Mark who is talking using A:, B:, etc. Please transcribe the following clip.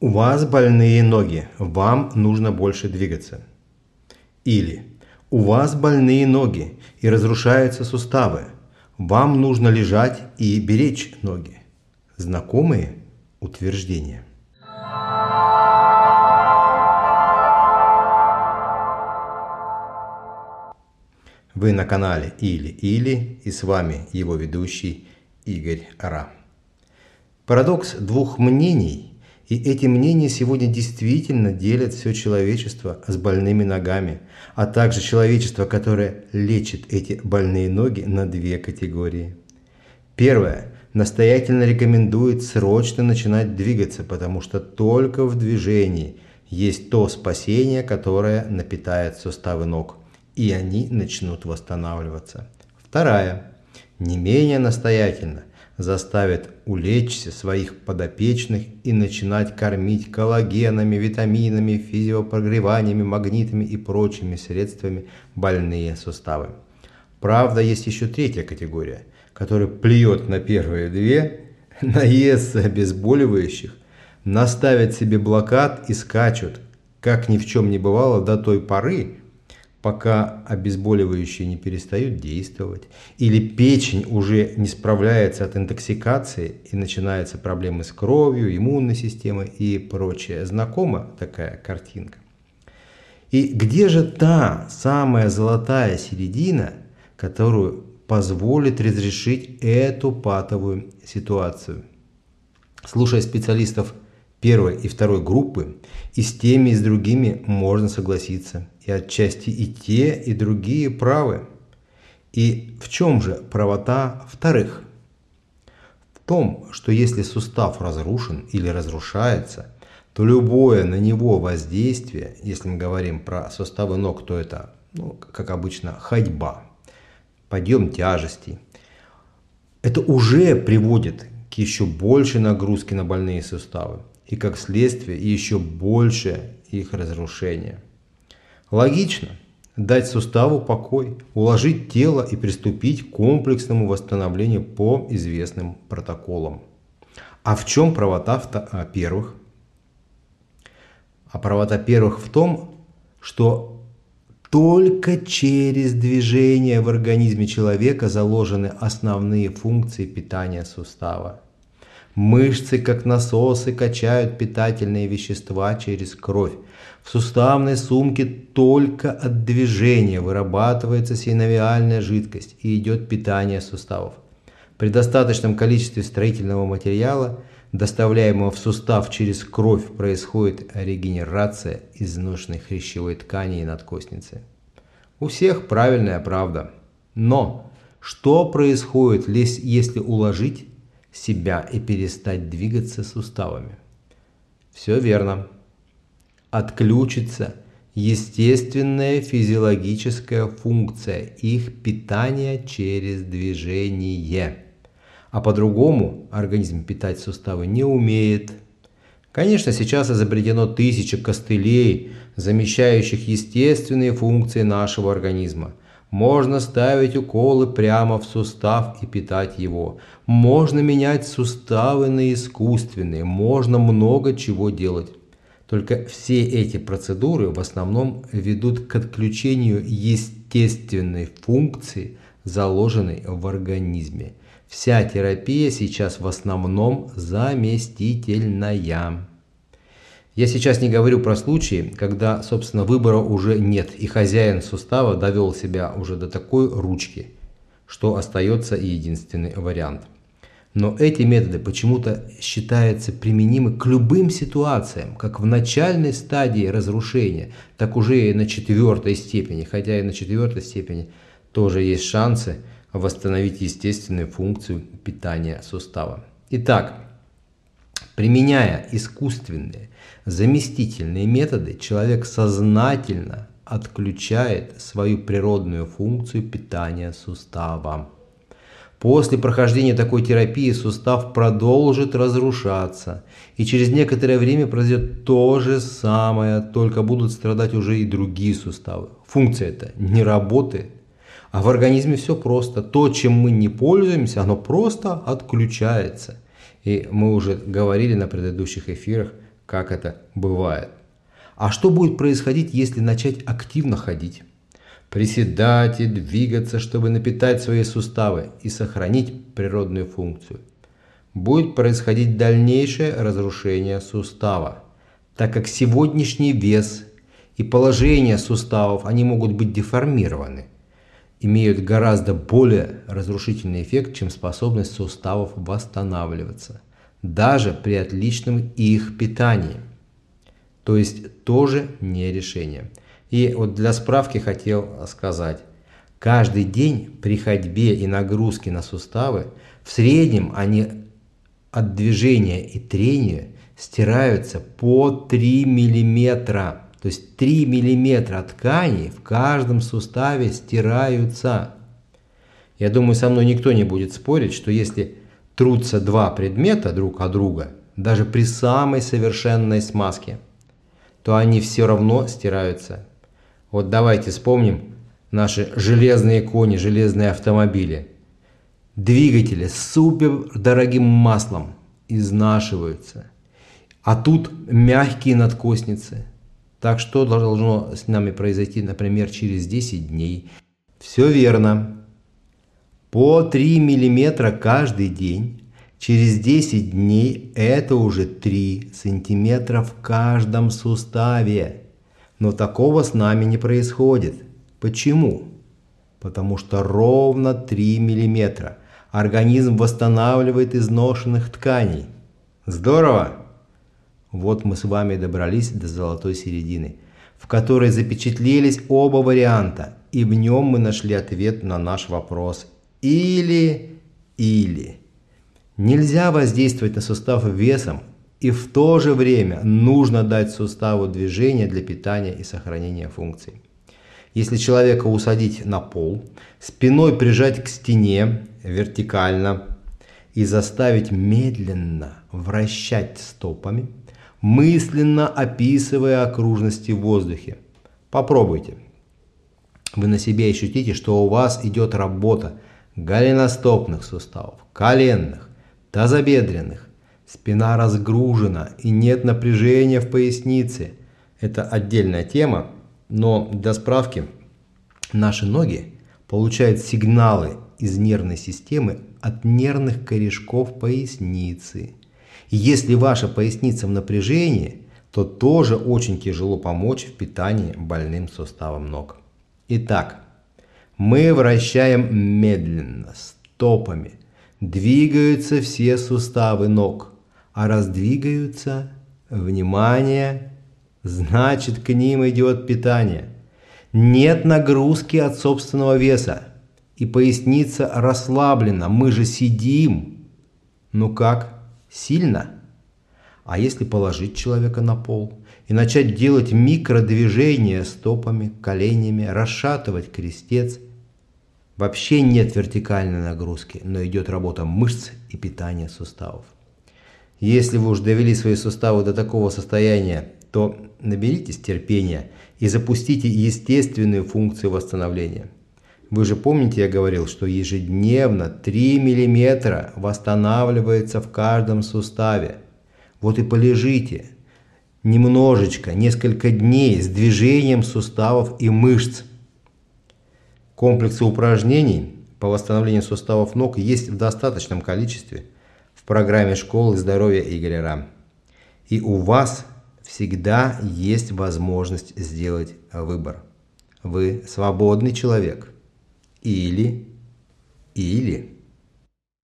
A: У вас больные ноги, вам нужно больше двигаться. Или у вас больные ноги и разрушаются суставы, вам нужно лежать и беречь ноги. Знакомые утверждения. Вы на канале Или-Или и с вами его ведущий Игорь Ра. Парадокс двух мнений, и эти мнения сегодня действительно делят все человечество с больными ногами, а также человечество, которое лечит эти больные ноги на две категории. Первое. Настоятельно рекомендует срочно начинать двигаться, потому что только в движении есть то спасение, которое напитает суставы ног – и они начнут восстанавливаться. Вторая, не менее настоятельно, заставит улечься своих подопечных и начинать кормить коллагенами, витаминами, физиопрогреваниями, магнитами и прочими средствами больные суставы. Правда, есть еще третья категория, которая плюет на первые две, наестся обезболивающих, наставят себе блокад и скачут, как ни в чем не бывало до той поры, пока обезболивающие не перестают действовать, или печень уже не справляется от интоксикации и начинаются проблемы с кровью, иммунной системой и прочее. Знакома такая картинка? И где же та самая золотая середина, которую позволит разрешить эту патовую ситуацию? Слушая специалистов первой и второй группы, и с теми, и с другими можно согласиться – и отчасти и те, и другие правы. И в чем же правота вторых? В том, что если сустав разрушен или разрушается, то любое на него воздействие, если мы говорим про суставы ног, то это, ну, как обычно, ходьба, подъем тяжестей, это уже приводит к еще большей нагрузке на больные суставы и как следствие еще больше их разрушения. Логично дать суставу покой, уложить тело и приступить к комплексному восстановлению по известным протоколам. А в чем правота а, первых? А правота первых в том, что только через движение в организме человека заложены основные функции питания сустава. Мышцы, как насосы, качают питательные вещества через кровь. В суставной сумке только от движения вырабатывается синовиальная жидкость и идет питание суставов. При достаточном количестве строительного материала, доставляемого в сустав через кровь, происходит регенерация изношенной хрящевой ткани и надкостницы. У всех правильная правда. Но что происходит, если уложить себя и перестать двигаться суставами. Все верно. Отключится естественная физиологическая функция их питания через движение. А по-другому организм питать суставы не умеет. Конечно, сейчас изобретено тысячи костылей, замещающих естественные функции нашего организма – можно ставить уколы прямо в сустав и питать его. Можно менять суставы на искусственные. Можно много чего делать. Только все эти процедуры в основном ведут к отключению естественной функции, заложенной в организме. Вся терапия сейчас в основном заместительная. Я сейчас не говорю про случаи, когда, собственно, выбора уже нет, и хозяин сустава довел себя уже до такой ручки, что остается единственный вариант. Но эти методы почему-то считаются применимы к любым ситуациям, как в начальной стадии разрушения, так уже и на четвертой степени, хотя и на четвертой степени тоже есть шансы восстановить естественную функцию питания сустава. Итак, применяя искусственные заместительные методы человек сознательно отключает свою природную функцию питания сустава. После прохождения такой терапии сустав продолжит разрушаться, и через некоторое время произойдет то же самое, только будут страдать уже и другие суставы. Функция эта не работает, а в организме все просто. То, чем мы не пользуемся, оно просто отключается. И мы уже говорили на предыдущих эфирах – как это бывает. А что будет происходить, если начать активно ходить? Приседать и двигаться, чтобы напитать свои суставы и сохранить природную функцию. Будет происходить дальнейшее разрушение сустава, так как сегодняшний вес и положение суставов они могут быть деформированы, имеют гораздо более разрушительный эффект, чем способность суставов восстанавливаться, даже при отличном их питании. То есть тоже не решение. И вот для справки хотел сказать. Каждый день при ходьбе и нагрузке на суставы в среднем они от движения и трения стираются по 3 миллиметра. То есть 3 миллиметра ткани в каждом суставе стираются. Я думаю, со мной никто не будет спорить, что если трутся два предмета друг от друга, даже при самой совершенной смазке, то они все равно стираются. Вот давайте вспомним наши железные кони, железные автомобили. Двигатели с супер дорогим маслом изнашиваются. А тут мягкие надкосницы – так что должно с нами произойти, например, через 10 дней? Все верно. По 3 мм каждый день. Через 10 дней это уже 3 см в каждом суставе. Но такого с нами не происходит. Почему? Потому что ровно 3 мм. Организм восстанавливает изношенных тканей. Здорово! Вот мы с вами добрались до золотой середины, в которой запечатлелись оба варианта, и в нем мы нашли ответ на наш вопрос «или-или». Нельзя воздействовать на сустав весом, и в то же время нужно дать суставу движение для питания и сохранения функций. Если человека усадить на пол, спиной прижать к стене вертикально и заставить медленно вращать стопами – мысленно описывая окружности в воздухе. Попробуйте. Вы на себе ощутите, что у вас идет работа голеностопных суставов, коленных, тазобедренных. Спина разгружена и нет напряжения в пояснице. Это отдельная тема, но для справки наши ноги получают сигналы из нервной системы от нервных корешков поясницы. Если ваша поясница в напряжении, то тоже очень тяжело помочь в питании больным суставом ног. Итак, мы вращаем медленно, стопами. Двигаются все суставы ног. А раз двигаются, внимание, значит к ним идет питание. Нет нагрузки от собственного веса. И поясница расслаблена, мы же сидим. Ну как? Сильно? А если положить человека на пол и начать делать микродвижения стопами, коленями, расшатывать крестец, вообще нет вертикальной нагрузки, но идет работа мышц и питания суставов. Если вы уж довели свои суставы до такого состояния, то наберитесь терпения и запустите естественные функции восстановления – вы же помните, я говорил, что ежедневно 3 мм восстанавливается в каждом суставе. Вот и полежите немножечко, несколько дней с движением суставов и мышц. Комплексы упражнений по восстановлению суставов ног есть в достаточном количестве в программе школы здоровья Игоря Рам. И у вас всегда есть возможность сделать выбор. Вы свободный человек – или, или.